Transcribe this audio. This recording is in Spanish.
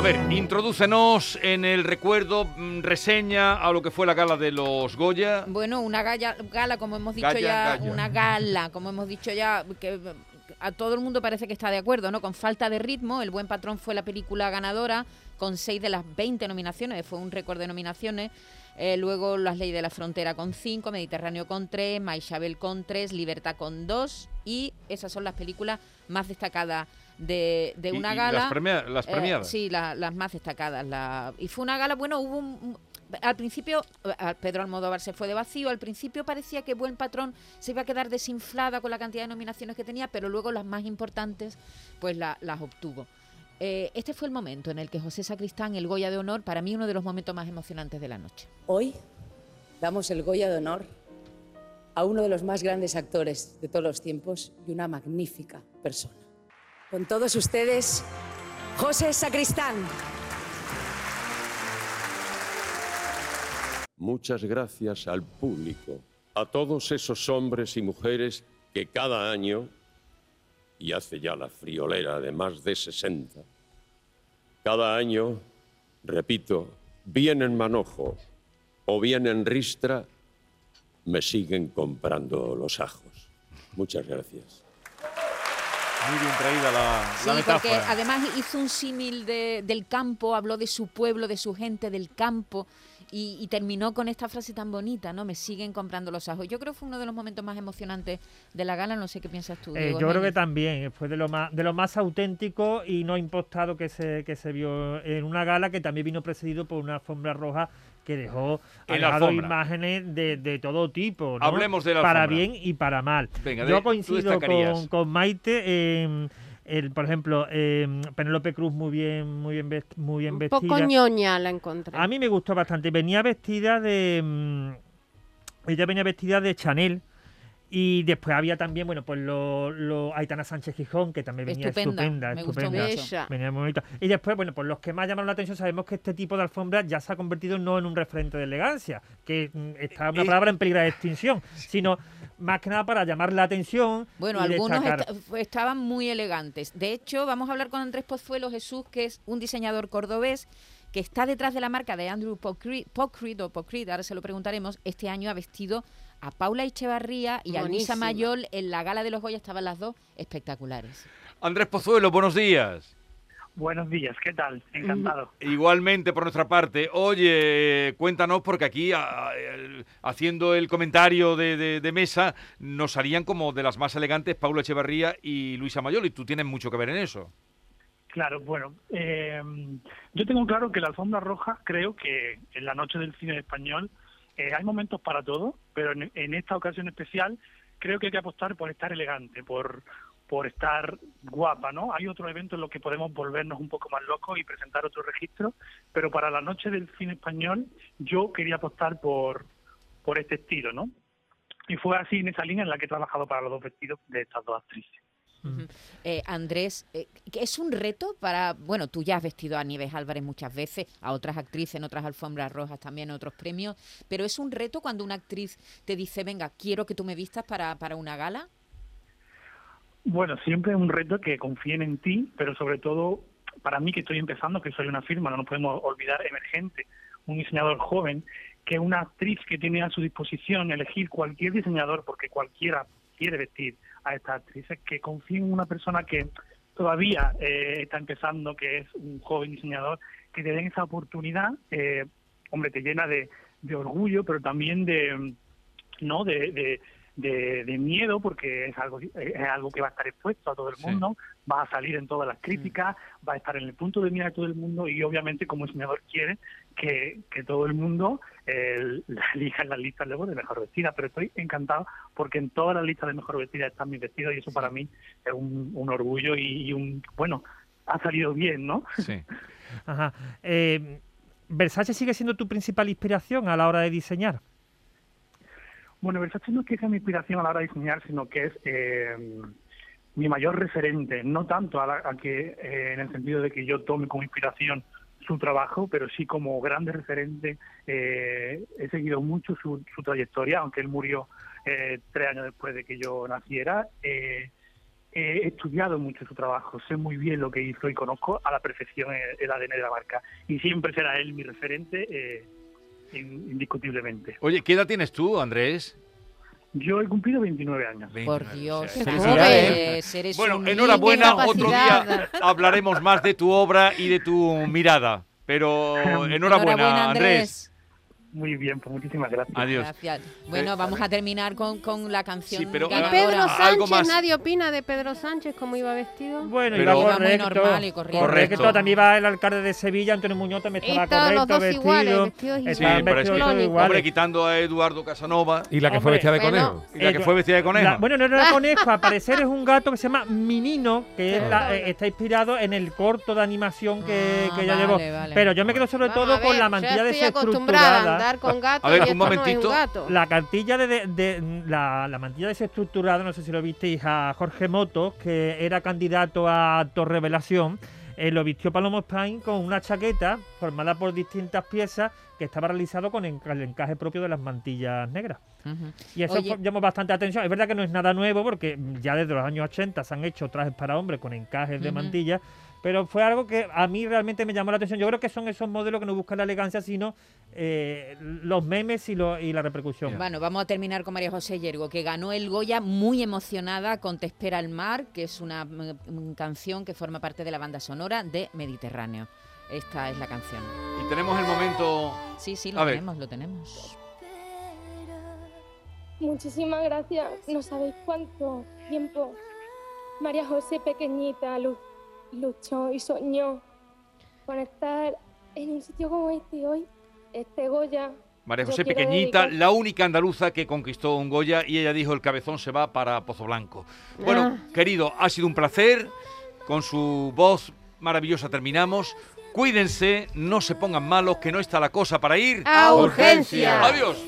A ver, introdúcenos en el recuerdo, mm, reseña a lo que fue la gala de los Goya. Bueno, una gala, gala como hemos dicho ya, una gala, como hemos dicho ya, que a todo el mundo parece que está de acuerdo, ¿no? Con falta de ritmo, El Buen Patrón fue la película ganadora, con seis de las 20 nominaciones, fue un récord de nominaciones. Eh, luego Las Leyes de la Frontera con cinco, Mediterráneo con tres, Maishabel con tres, Libertad con dos y esas son las películas más destacadas de, una gala. las, eh, premiadas. sí, las más destacadas. La, y fue una gala, bueno, hubo al principio Pedro Almodóvar se fue de vacío, al principio parecía que Buen Patrón se iba a quedar desinflada con la cantidad de nominaciones que tenía, pero luego las más importantes pues las obtuvo. Eh, este fue el momento en el que José Sacristán, el Goya de Honor, para mí uno de los momentos más emocionantes de la noche. Hoy damos el Goya de Honor a uno de los más grandes actores de todos los tiempos y una magnífica persona. Con todos ustedes, José Sacristán. Muchas gracias al público, a todos esos hombres y mujeres que cada año, y hace ya la friolera de más de 60, cada año, repito, bien en manojo o bien en ristra, me siguen comprando los ajos. Muchas gracias. Muy bien traída la, sí, porque además hizo un símil de, del campo, habló de su pueblo, de su gente, del campo. Y, terminó con esta frase tan bonita, ¿no? Me siguen comprando los ajos. Yo creo que fue uno de los momentos más emocionantes de la gala, no sé qué piensas tú. Eh, yo creo que también, fue de lo más de lo más auténtico y no impostado que se, que se vio en una gala que también vino precedido por una alfombra roja que dejó imágenes de, todo tipo, Hablemos de la Para bien y para mal. Yo coincido con, Maite el, por ejemplo, eh, Penélope Cruz muy bien, muy bien, muy bien vestida. Un poco ñoña la encontré. A mí me gustó bastante. Venía vestida de, mm, ella venía vestida de Chanel y después había también, bueno, pues lo, lo Aitana Sánchez Gijón, que también venía estupenda, estupenda. Venía muy bonita. Y después, bueno, pues los que más llamaron la atención, sabemos que este tipo de alfombra ya se ha convertido no en un referente de elegancia, que mm, está una palabra en peligro de extinción, sino más que nada para llamar la atención. Bueno, algunos estaban muy elegantes. De hecho, vamos a hablar con Andrés Pozuelo Jesús, que es un diseñador cordobés que está detrás de la marca de Andrew Pocrit, o Pocrit, ahora se lo preguntaremos, este año ha vestido a Paula Echevarría y a Luisa Mayol en la gala de los Goya estaban las dos espectaculares. Andrés Pozuelo, buenos días. Buenos días, ¿qué tal? Encantado. Igualmente, por nuestra parte. Oye, cuéntanos, porque aquí, haciendo el comentario de, mesa, nos salían como de las más elegantes Paula Echevarría y Luisa Mayol, y tú tienes mucho que ver en eso. Claro, bueno, eh, yo tengo claro que la alfombra roja, creo que en la noche del cine español eh, hay momentos para todo, pero en, esta ocasión especial creo que hay que apostar por estar elegante, por, por estar guapa, ¿no? Hay otro evento en los que podemos volvernos un poco más locos y presentar otro registro, pero para la noche del cine español yo quería apostar por, por este estilo, ¿no? Y fue así en esa línea en la que he trabajado para los dos vestidos de estas dos actrices. Eh, Andrés, eh, es un reto para, bueno, tú ya has vestido a Nieves Álvarez muchas veces, a otras actrices en otras alfombras rojas también, en otros premios, pero es un reto cuando una actriz te dice, venga, quiero que tú me vistas para, para una gala. Bueno, siempre es un reto que confíen en ti, pero sobre todo para mí que estoy empezando, que soy una firma, no nos podemos olvidar, emergente, un diseñador joven, que una actriz que tiene a su disposición elegir cualquier diseñador, porque cualquiera quiere vestir a estas actrices, que confíen en una persona que todavía eh, está empezando, que es un joven diseñador, que te den esa oportunidad, eh, hombre, te llena de, de orgullo, pero también de, no de, de, miedo porque es algo es algo que va a estar expuesto a todo el mundo, va a salir en todas las críticas, mm. va a estar en el punto de mira de todo el mundo y obviamente como diseñador quiere que, que todo el mundo eh, elija en las listas luego de mejor vestida, pero estoy encantado porque en todas las listas de mejor vestida están mis vestidos y eso para mí es un, un orgullo y, un, bueno, ha salido bien, ¿no? Sí. Ajá. Eh, ¿Versace sigue siendo tu principal inspiración a la hora de diseñar? Bueno, Versace no es que sea mi inspiración a la hora de diseñar, sino que es eh, mi mayor referente, no tanto a, que eh, en el sentido de que yo tome como inspiración su trabajo, pero sí como grande referente. Eh, he seguido mucho su, su, trayectoria, aunque él murió tres años después de que yo naciera. he estudiado mucho su trabajo, sé muy bien lo que hizo y conozco a la perfección el, ADN de la marca. Y siempre será él mi referente, eh, indiscutiblemente. Oye, ¿qué edad tienes tú, Andrés? Yo he cumplido 29 años. Por Dios, eres Bueno, enhorabuena, otro día hablaremos más de tu obra y de tu mirada. Pero enhorabuena, Andrés. Muy bien, pues muchísimas gracias. Adiós. Bueno, eh, vamos a terminar con, con la canción. Sí, pero, ¿Y Pedro Sánchez? ¿Nadie opina de Pedro Sánchez cómo iba vestido? Bueno, iba correcto. Muy normal y correcto. correcto. También iba el alcalde de Sevilla, Antonio Muñoz, también estaba correcto, los dos vestido. Iguales, vestidos iguales. Sí, Hombre, quitando a Eduardo Casanova. ¿Y la que fue vestida de conejo? ¿Y la que fue vestida de conejo? bueno, no era de conejo, al parecer es un gato que se llama Minino, que eh, está inspirado en el corto de animación que, ah, ella llevó. Pero yo me quedo sobre todo con la mantilla desestructurada. Andar con gatos un momentito. La cartilla de, la, la, mantilla desestructurada, no sé si lo visteis, a Jorge Motos, que era candidato a actor revelación. Eh, lo vistió Palomo Spain con una chaqueta formada por distintas piezas que estaba realizado con el encaje propio de las mantillas negras. Y eso llamó bastante atención. Es verdad que no es nada nuevo porque ya desde los años 80 se han hecho trajes para hombres con encajes de mantillas pero fue algo que a mí realmente me llamó la atención. Yo creo que son esos modelos que no buscan la elegancia, sino eh, los memes y, y, la repercusión. Bueno, vamos a terminar con María José Yergo, que ganó el Goya muy emocionada con Te espera el mar, que es una mm, canción que forma parte de la banda sonora de Mediterráneo. Esta es la canción. Y tenemos el momento... Sí, sí, lo tenemos, lo tenemos. Muchísimas gracias. No sabéis cuánto tiempo María José pequeñita, Luz luchó y soñó con estar en un sitio como este hoy, este Goya. María José Pequeñita, la única andaluza que conquistó un Goya y ella dijo el cabezón se va para Pozo Blanco. Bueno, ah. querido, ha sido un placer. Con su voz maravillosa terminamos. Cuídense, no se pongan malos, que no está la cosa para ir a urgencia. Adiós.